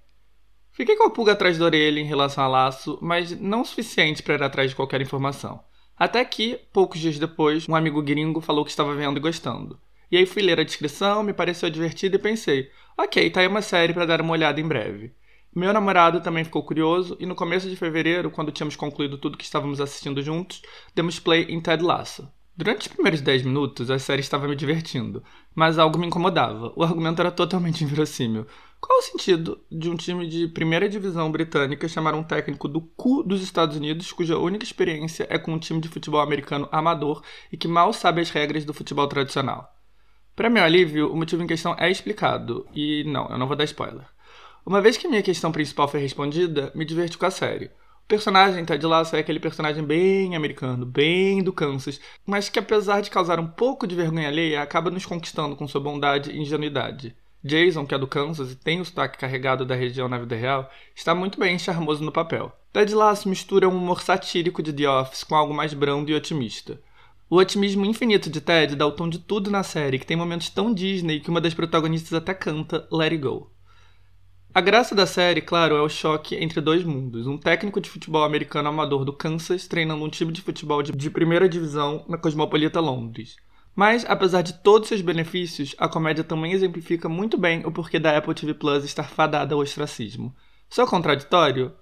Fiquei com a pulga atrás da orelha em relação a laço, mas não o suficiente para ir atrás de qualquer informação. Até que, poucos dias depois, um amigo gringo falou que estava vendo e gostando. E aí fui ler a descrição, me pareceu divertido e pensei, ok, tá aí uma série para dar uma olhada em breve. Meu namorado também ficou curioso e no começo de fevereiro, quando tínhamos concluído tudo que estávamos assistindo juntos, demos play em Ted Lasso. Durante os primeiros 10 minutos, a série estava me divertindo, mas algo me incomodava. O argumento era totalmente [LAUGHS] inverossímil. Qual o sentido de um time de primeira divisão britânica chamar um técnico do cu dos Estados Unidos, cuja única experiência é com um time de futebol americano amador e que mal sabe as regras do futebol tradicional? Para meu alívio, o motivo em questão é explicado, e não, eu não vou dar spoiler. Uma vez que minha questão principal foi respondida, me diverti com a série. O personagem Ted Lasso é aquele personagem bem americano, bem do Kansas, mas que apesar de causar um pouco de vergonha alheia, acaba nos conquistando com sua bondade e ingenuidade. Jason, que é do Kansas e tem o sotaque carregado da região na vida real, está muito bem charmoso no papel. Ted Lasso mistura um humor satírico de The Office com algo mais brando e otimista. O otimismo infinito de Ted dá o tom de tudo na série, que tem momentos tão Disney que uma das protagonistas até canta Let It Go. A graça da série, claro, é o choque entre dois mundos. Um técnico de futebol americano amador do Kansas treinando um time de futebol de, primeira divisão na cosmopolita Londres. Mas, apesar de todos seus benefícios, a comédia também exemplifica muito bem o porquê da Apple TV Plus estar fadada ao ostracismo. Sou contraditório?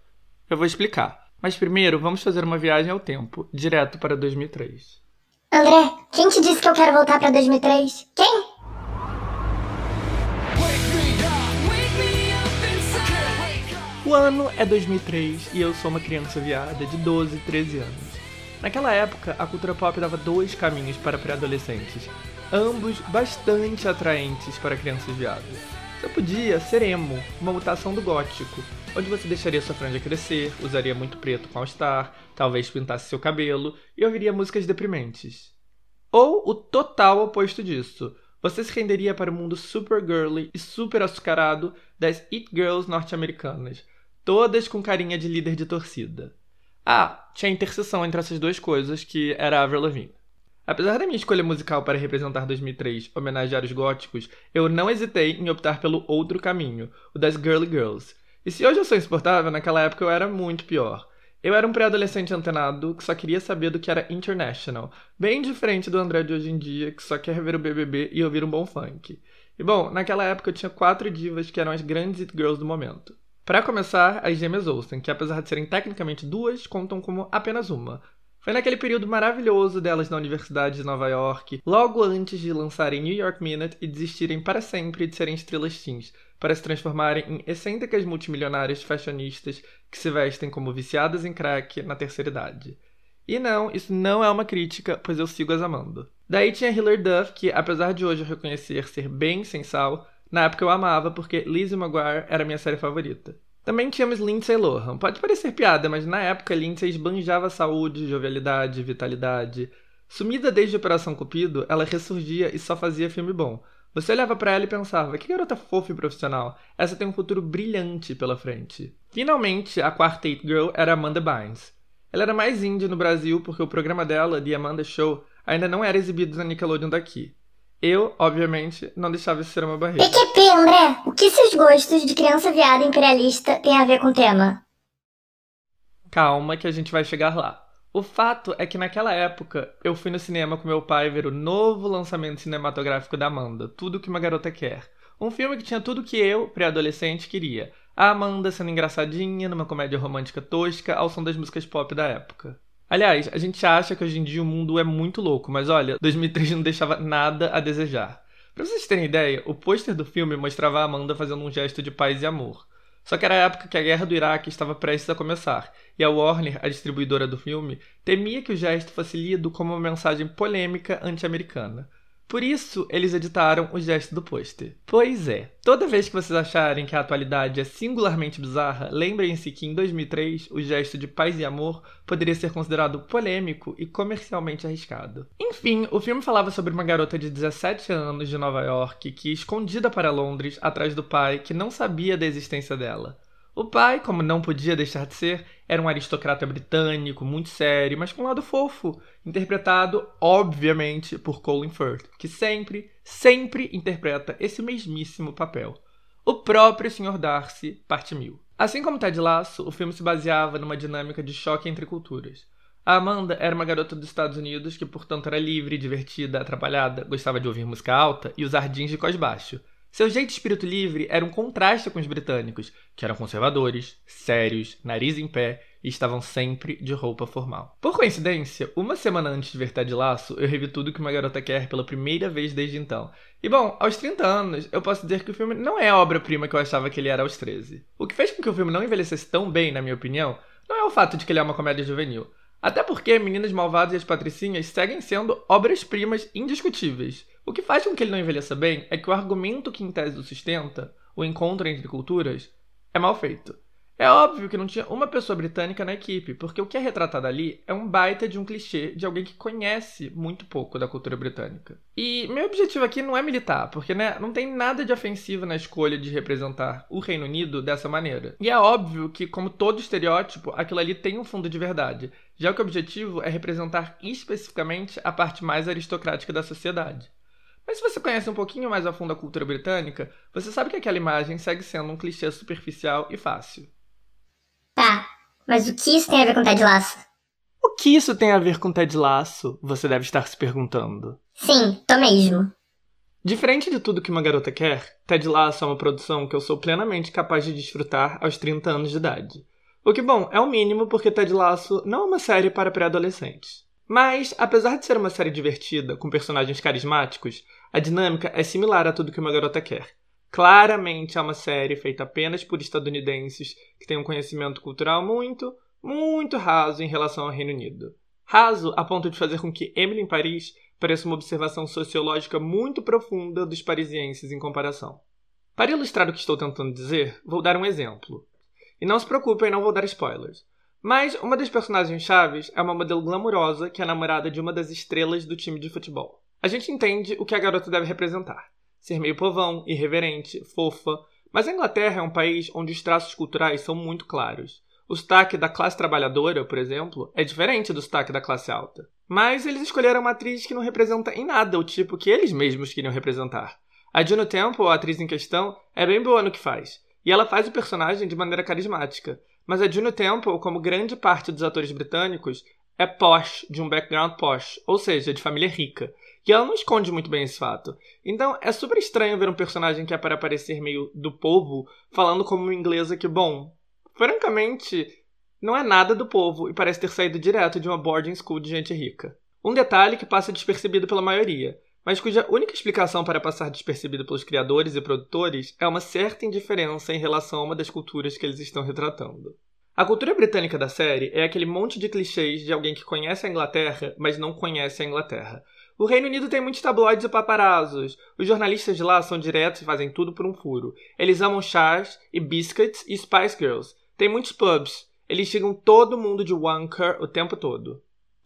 Eu vou explicar. Mas primeiro, vamos fazer uma viagem ao tempo, direto para 2003. André, quem te disse que eu quero voltar para 2003? Quem? O ano é 2003 e eu sou uma criança viada de 12, 13 anos. Naquela época, a cultura pop dava dois caminhos para pré-adolescentes, ambos bastante atraentes para crianças viadas. Você podia ser emo, uma mutação do gótico, onde você deixaria sua franja crescer, usaria muito preto com all-star, talvez pintasse seu cabelo e ouviria músicas deprimentes. Ou o total oposto disso. Você se renderia para o mundo super girly e super açucarado das It Girls norte-americanas, todas com carinha de líder de torcida. Ah, tinha interseção entre essas duas coisas, que era a Avril Lavigne. Apesar da minha escolha musical para representar 2003 homenagear os góticos, eu não hesitei em optar pelo outro caminho, o das Girly Girls. E se hoje eu sou insuportável, naquela época eu era muito pior. Eu era um pré-adolescente antenado que só queria saber do que era international, bem diferente do André de hoje em dia, que só quer ver o BBB e ouvir um bom funk. E bom, naquela época eu tinha quatro divas que eram as grandes girls do momento. Para começar, as gêmeas Olsen, que apesar de serem tecnicamente duas, contam como apenas uma. Foi naquele período maravilhoso delas na Universidade de Nova York, logo antes de lançarem New York Minute e desistirem para sempre de serem estrelas teens, para se transformarem em excêntricas multimilionárias fashionistas que se vestem como viciadas em crack na terceira idade. E não, isso não é uma crítica, pois eu sigo as amando. Daí tinha Hilary Duff, que apesar de hoje eu reconhecer ser bem sem sal, na época eu amava porque Lizzie McGuire era minha série favorita. Também tínhamos Lindsay Lohan. Pode parecer piada, mas na época Lindsay esbanjava saúde, jovialidade, vitalidade. Sumida desde Operação Cupido, ela ressurgia e só fazia filme bom. Você olhava para ela e pensava: que garota fofa e profissional. Essa tem um futuro brilhante pela frente. Finalmente, a quarta Eight Girl era Amanda Bynes. Ela era mais indie no Brasil porque o programa dela, The Amanda Show, ainda não era exibido na Nickelodeon daqui. Eu, obviamente, não deixava isso ser uma barreira. PQP, André, o que seus gostos de criança viada imperialista têm a ver com o tema? Calma que a gente vai chegar lá. O fato é que naquela época eu fui no cinema com meu pai ver o novo lançamento cinematográfico da Amanda, Tudo que uma Garota Quer. Um filme que tinha tudo que eu, pré-adolescente, queria. A Amanda sendo engraçadinha numa comédia romântica tosca ao som das músicas pop da época. Aliás, a gente acha que hoje em dia o mundo é muito louco, mas olha, 2003 não deixava nada a desejar. Pra vocês terem ideia, o pôster do filme mostrava a Amanda fazendo um gesto de paz e amor. Só que era a época que a guerra do Iraque estava prestes a começar, e a Warner, a distribuidora do filme, temia que o gesto fosse lido como uma mensagem polêmica anti-americana. Por isso, eles editaram o gesto do pôster. Pois é, toda vez que vocês acharem que a atualidade é singularmente bizarra, lembrem-se que em 2003 o gesto de paz e amor poderia ser considerado polêmico e comercialmente arriscado. Enfim, o filme falava sobre uma garota de 17 anos de Nova York que, escondida para Londres atrás do pai que não sabia da existência dela. O pai, como não podia deixar de ser, era um aristocrata britânico, muito sério, mas com um lado fofo, interpretado, obviamente, por Colin Firth, que sempre, sempre interpreta esse mesmíssimo papel. O próprio Sr. Darcy, parte mil. Assim como Ted Lasso, o filme se baseava numa dinâmica de choque entre culturas. A Amanda era uma garota dos Estados Unidos que, portanto, era livre, divertida, atrapalhada, gostava de ouvir música alta e usar jeans de cos baixo. Seu jeito de espírito livre era um contraste com os britânicos, que eram conservadores, sérios, nariz em pé e estavam sempre de roupa formal. Por coincidência, uma semana antes de ver Ted Laço, eu revi tudo que uma garota quer pela primeira vez desde então. E bom, aos 30 anos, eu posso dizer que o filme não é a obra-prima que eu achava que ele era aos 13. O que fez com que o filme não envelhecesse tão bem, na minha opinião, não é o fato de que ele é uma comédia juvenil. Até porque Meninas Malvadas e as Patricinhas seguem sendo obras-primas indiscutíveis. O que faz com que ele não envelheça bem é que o argumento que em tese o sustenta, o encontro entre culturas, é mal feito. É óbvio que não tinha uma pessoa britânica na equipe, porque o que é retratado ali é um baita de um clichê de alguém que conhece muito pouco da cultura britânica. E meu objetivo aqui não é militar, porque né, não tem nada de ofensivo na escolha de representar o Reino Unido dessa maneira. E é óbvio que, como todo estereótipo, aquilo ali tem um fundo de verdade, já que o objetivo é representar especificamente a parte mais aristocrática da sociedade. Mas se você conhece um pouquinho mais a fundo a cultura britânica, você sabe que aquela imagem segue sendo um clichê superficial e fácil. Tá, mas o que isso tem a ver com Ted Lasso? O que isso tem a ver com Ted Lasso? Você deve estar se perguntando. Sim, tô mesmo. Diferente de tudo que uma garota quer, Ted Lasso é uma produção que eu sou plenamente capaz de desfrutar aos 30 anos de idade. O que, bom, é o mínimo porque Ted Lasso não é uma série para pré-adolescentes. Mas, apesar de ser uma série divertida, com personagens carismáticos, a dinâmica é similar a tudo que uma garota quer. Claramente é uma série feita apenas por estadunidenses que têm um conhecimento cultural muito, muito raso em relação ao Reino Unido. Raso a ponto de fazer com que Emily em Paris pareça uma observação sociológica muito profunda dos parisienses em comparação. Para ilustrar o que estou tentando dizer, vou dar um exemplo. E não se preocupem, não vou dar spoilers. Mas uma das personagens chaves é uma modelo glamurosa que é namorada de uma das estrelas do time de futebol. A gente entende o que a garota deve representar: ser meio povão, irreverente, fofa. Mas a Inglaterra é um país onde os traços culturais são muito claros. O sotaque da classe trabalhadora, por exemplo, é diferente do sotaque da classe alta. Mas eles escolheram uma atriz que não representa em nada o tipo que eles mesmos queriam representar. A Juno Temple, a atriz em questão, é bem boa no que faz. E ela faz o personagem de maneira carismática. Mas a Juno Temple, como grande parte dos atores britânicos, é posh, de um background posh, ou seja, de família rica. E ela não esconde muito bem esse fato. Então é super estranho ver um personagem que é para parecer meio do povo falando como uma inglesa que, bom, francamente, não é nada do povo e parece ter saído direto de uma boarding school de gente rica. Um detalhe que passa despercebido pela maioria mas cuja única explicação para passar despercebido pelos criadores e produtores é uma certa indiferença em relação a uma das culturas que eles estão retratando. A cultura britânica da série é aquele monte de clichês de alguém que conhece a Inglaterra, mas não conhece a Inglaterra. O Reino Unido tem muitos tabloides e paparazos. Os jornalistas de lá são diretos e fazem tudo por um furo. Eles amam chás e biscuits e Spice Girls. Tem muitos pubs. Eles chegam todo mundo de wanker o tempo todo.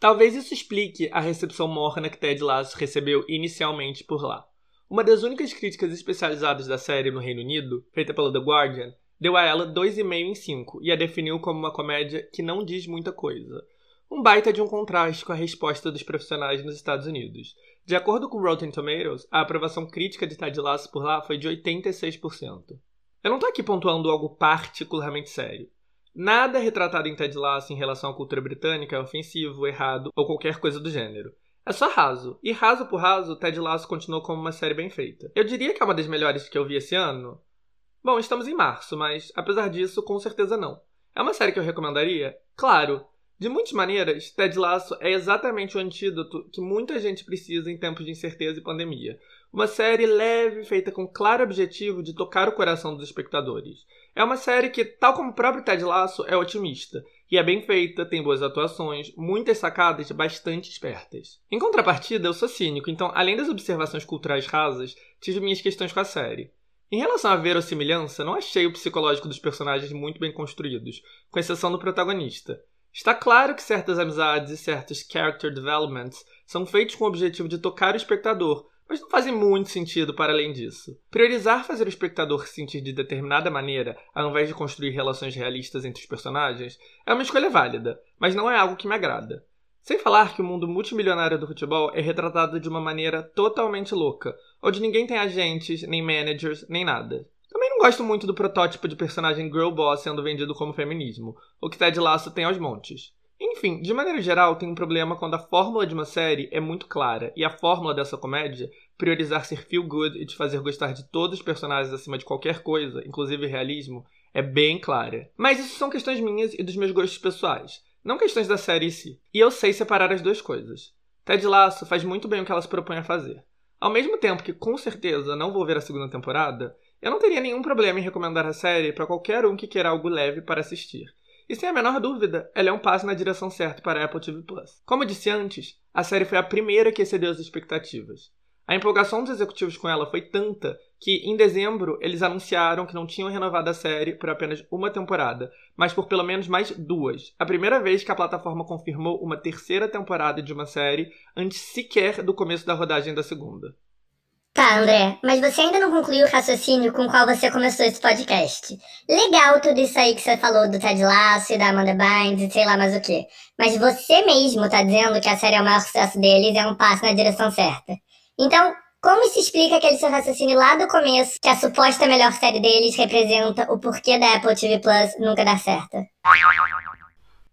Talvez isso explique a recepção morna que Ted Lasso recebeu inicialmente por lá. Uma das únicas críticas especializadas da série no Reino Unido, feita pela The Guardian, deu a ela 2,5 em 5 e a definiu como uma comédia que não diz muita coisa. Um baita de um contraste com a resposta dos profissionais nos Estados Unidos. De acordo com Rotten Tomatoes, a aprovação crítica de Ted Lasso por lá foi de 86%. Eu não tô aqui pontuando algo particularmente sério. Nada retratado em Ted Lasso em relação à cultura britânica é ofensivo, errado ou qualquer coisa do gênero. É só raso. E raso por raso, Ted Lasso continuou como uma série bem feita. Eu diria que é uma das melhores que eu vi esse ano. Bom, estamos em março, mas apesar disso, com certeza não. É uma série que eu recomendaria? Claro. De muitas maneiras, Ted Lasso é exatamente o antídoto que muita gente precisa em tempos de incerteza e pandemia. Uma série leve, feita com claro objetivo de tocar o coração dos espectadores. É uma série que, tal como o próprio Ted Lasso, é otimista. E é bem feita, tem boas atuações, muitas sacadas bastante espertas. Em contrapartida, eu sou cínico, então, além das observações culturais rasas, tive minhas questões com a série. Em relação à verossimilhança, não achei o psicológico dos personagens muito bem construídos, com exceção do protagonista. Está claro que certas amizades e certos character developments são feitos com o objetivo de tocar o espectador, mas não fazem muito sentido para além disso. Priorizar fazer o espectador se sentir de determinada maneira, ao invés de construir relações realistas entre os personagens, é uma escolha válida, mas não é algo que me agrada. Sem falar que o mundo multimilionário do futebol é retratado de uma maneira totalmente louca, onde ninguém tem agentes, nem managers, nem nada. Também não gosto muito do protótipo de personagem girl boss sendo vendido como feminismo, o que Ted Lasso tem aos montes. Enfim, de maneira geral, tem um problema quando a fórmula de uma série é muito clara e a fórmula dessa comédia, priorizar ser feel good e te fazer gostar de todos os personagens acima de qualquer coisa, inclusive realismo, é bem clara. Mas isso são questões minhas e dos meus gostos pessoais, não questões da série em si. E eu sei separar as duas coisas. Ted Lasso faz muito bem o que ela se propõe a fazer. Ao mesmo tempo que com certeza não vou ver a segunda temporada, eu não teria nenhum problema em recomendar a série para qualquer um que queira algo leve para assistir. E sem a menor dúvida, ela é um passo na direção certa para a Apple TV Plus. Como eu disse antes, a série foi a primeira que excedeu as expectativas. A empolgação dos executivos com ela foi tanta que, em dezembro, eles anunciaram que não tinham renovado a série por apenas uma temporada, mas por pelo menos mais duas. A primeira vez que a plataforma confirmou uma terceira temporada de uma série antes sequer do começo da rodagem da segunda. Tá, André, mas você ainda não concluiu o raciocínio com o qual você começou esse podcast. Legal tudo isso aí que você falou do Ted Lasso e da Amanda Bynes e sei lá mais o que. Mas você mesmo tá dizendo que a série é o maior sucesso deles e é um passo na direção certa. Então, como se explica aquele seu raciocínio lá do começo, que a suposta melhor série deles representa o porquê da Apple TV Plus nunca dar certo?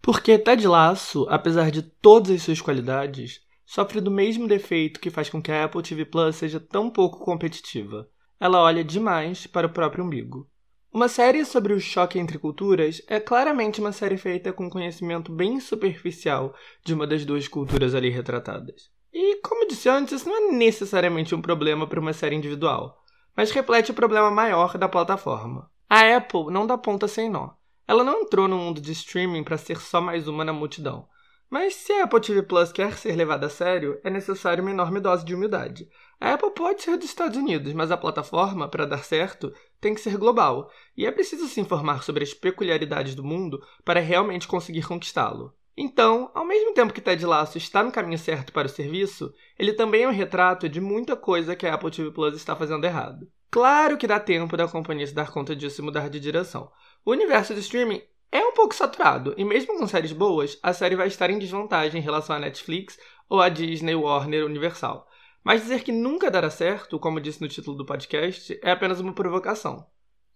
Porque Ted Lasso, apesar de todas as suas qualidades, sofre do mesmo defeito que faz com que a Apple TV Plus seja tão pouco competitiva. Ela olha demais para o próprio umbigo. Uma série sobre o choque entre culturas é claramente uma série feita com conhecimento bem superficial de uma das duas culturas ali retratadas. E, como disse antes, isso não é necessariamente um problema para uma série individual, mas reflete o problema maior da plataforma. A Apple não dá ponta sem nó. Ela não entrou no mundo de streaming para ser só mais uma na multidão. Mas se a Apple TV Plus quer ser levada a sério, é necessário uma enorme dose de humildade. A Apple pode ser dos Estados Unidos, mas a plataforma, para dar certo, tem que ser global, e é preciso se informar sobre as peculiaridades do mundo para realmente conseguir conquistá-lo. Então, ao mesmo tempo que Ted Lasso está no caminho certo para o serviço, ele também é um retrato de muita coisa que a Apple TV Plus está fazendo errado. Claro que dá tempo da companhia se dar conta disso e mudar de direção. O universo do streaming é um pouco saturado, e mesmo com séries boas, a série vai estar em desvantagem em relação à Netflix ou à Disney, Warner, Universal. Mas dizer que nunca dará certo, como disse no título do podcast, é apenas uma provocação.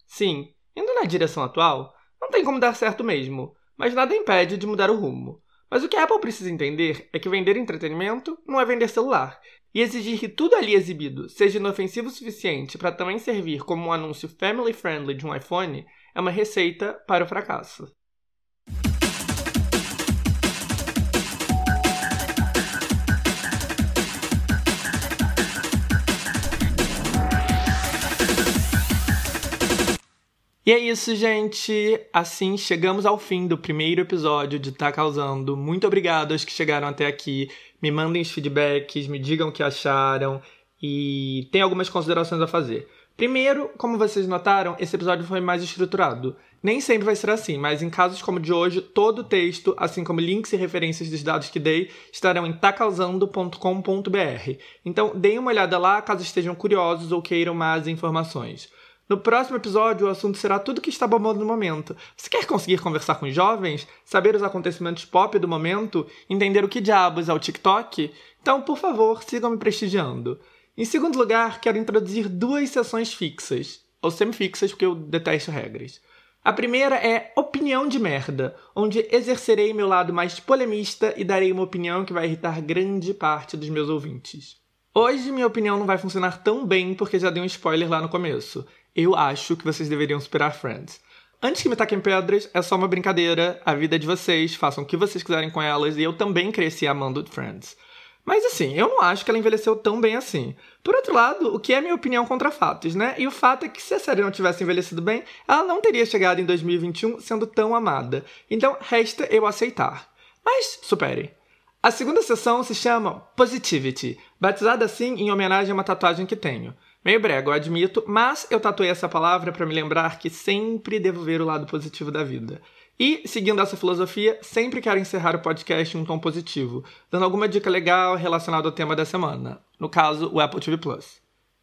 Sim, indo na direção atual, não tem como dar certo mesmo, mas nada impede de mudar o rumo. Mas o que a Apple precisa entender é que vender entretenimento não é vender celular, e exigir que tudo ali exibido seja inofensivo o suficiente para também servir como um anúncio family friendly de um iPhone é uma receita para o fracasso. E é isso, gente. Assim chegamos ao fim do primeiro episódio de Tá Causando. Muito obrigado aos que chegaram até aqui. Me mandem os feedbacks, me digam o que acharam e tem algumas considerações a fazer. Primeiro, como vocês notaram, esse episódio foi mais estruturado. Nem sempre vai ser assim, mas em casos como o de hoje, todo o texto, assim como links e referências dos dados que dei, estarão em tacausando.com.br. Então, deem uma olhada lá caso estejam curiosos ou queiram mais informações. No próximo episódio, o assunto será tudo que está bombando no momento. Você quer conseguir conversar com jovens, saber os acontecimentos pop do momento, entender o que diabos é o TikTok? Então, por favor, sigam me prestigiando. Em segundo lugar, quero introduzir duas sessões fixas, ou semi-fixas porque eu detesto regras. A primeira é Opinião de Merda, onde exercerei meu lado mais polemista e darei uma opinião que vai irritar grande parte dos meus ouvintes. Hoje minha opinião não vai funcionar tão bem porque já dei um spoiler lá no começo. Eu acho que vocês deveriam superar Friends. Antes que me taquem pedras, é só uma brincadeira, a vida é de vocês, façam o que vocês quiserem com elas, e eu também cresci amando Friends. Mas assim, eu não acho que ela envelheceu tão bem assim. Por outro lado, o que é minha opinião contra fatos, né? E o fato é que se a série não tivesse envelhecido bem, ela não teria chegado em 2021 sendo tão amada. Então, resta eu aceitar. Mas supere. A segunda sessão se chama Positivity, batizada assim em homenagem a uma tatuagem que tenho. Meio brega, eu admito, mas eu tatuei essa palavra para me lembrar que sempre devo ver o lado positivo da vida. E, seguindo essa filosofia, sempre quero encerrar o podcast em um tom positivo, dando alguma dica legal relacionada ao tema da semana. No caso, o Apple TV Plus.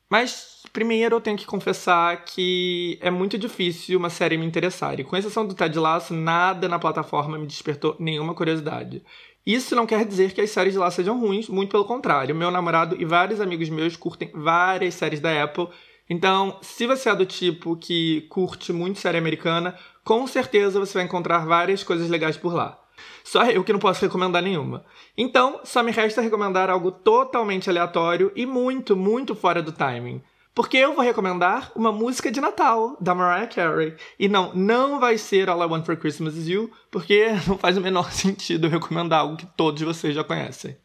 Mas, primeiro, eu tenho que confessar que é muito difícil uma série me interessar, e com exceção do Ted Lasso, nada na plataforma me despertou nenhuma curiosidade. Isso não quer dizer que as séries de lá sejam ruins, muito pelo contrário. Meu namorado e vários amigos meus curtem várias séries da Apple. Então, se você é do tipo que curte muito série americana, com certeza você vai encontrar várias coisas legais por lá. Só eu que não posso recomendar nenhuma. Então, só me resta recomendar algo totalmente aleatório e muito, muito fora do timing. Porque eu vou recomendar uma música de Natal, da Mariah Carey. E não, não vai ser All I Want for Christmas Is You, porque [LAUGHS] não faz o menor [LAUGHS] sentido eu recomendar algo que todos vocês já conhecem.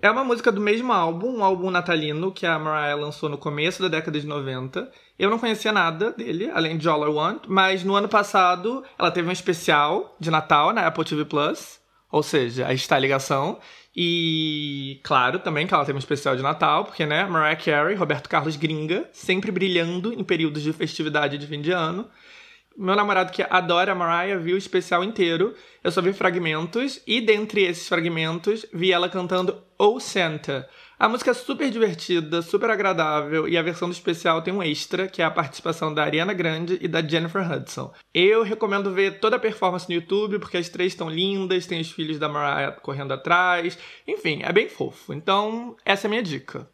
É uma música do mesmo álbum, um álbum natalino que a Mariah lançou no começo da década de 90. Eu não conhecia nada dele, além de All I Want, mas no ano passado ela teve um especial de Natal na Apple TV Plus, ou seja, aí está a ligação. E claro, também que ela teve um especial de Natal, porque, né, Mariah Carey, Roberto Carlos gringa, sempre brilhando em períodos de festividade de fim de ano. Meu namorado que adora a Mariah viu o especial inteiro. Eu só vi fragmentos e dentre esses fragmentos vi ela cantando Oh Santa. A música é super divertida, super agradável e a versão do especial tem um extra, que é a participação da Ariana Grande e da Jennifer Hudson. Eu recomendo ver toda a performance no YouTube, porque as três estão lindas, tem os filhos da Mariah correndo atrás, enfim, é bem fofo. Então, essa é a minha dica.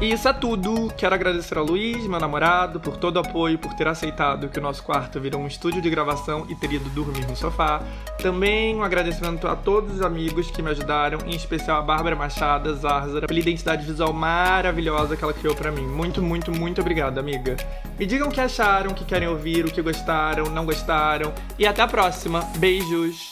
E isso é tudo. Quero agradecer a Luiz, meu namorado, por todo o apoio, por ter aceitado que o nosso quarto virou um estúdio de gravação e ter ido dormir no sofá. Também um agradecimento a todos os amigos que me ajudaram, em especial a Bárbara Machado, Zárzara, pela identidade visual maravilhosa que ela criou para mim. Muito, muito, muito obrigada, amiga. Me digam o que acharam, o que querem ouvir, o que gostaram, não gostaram. E até a próxima. Beijos!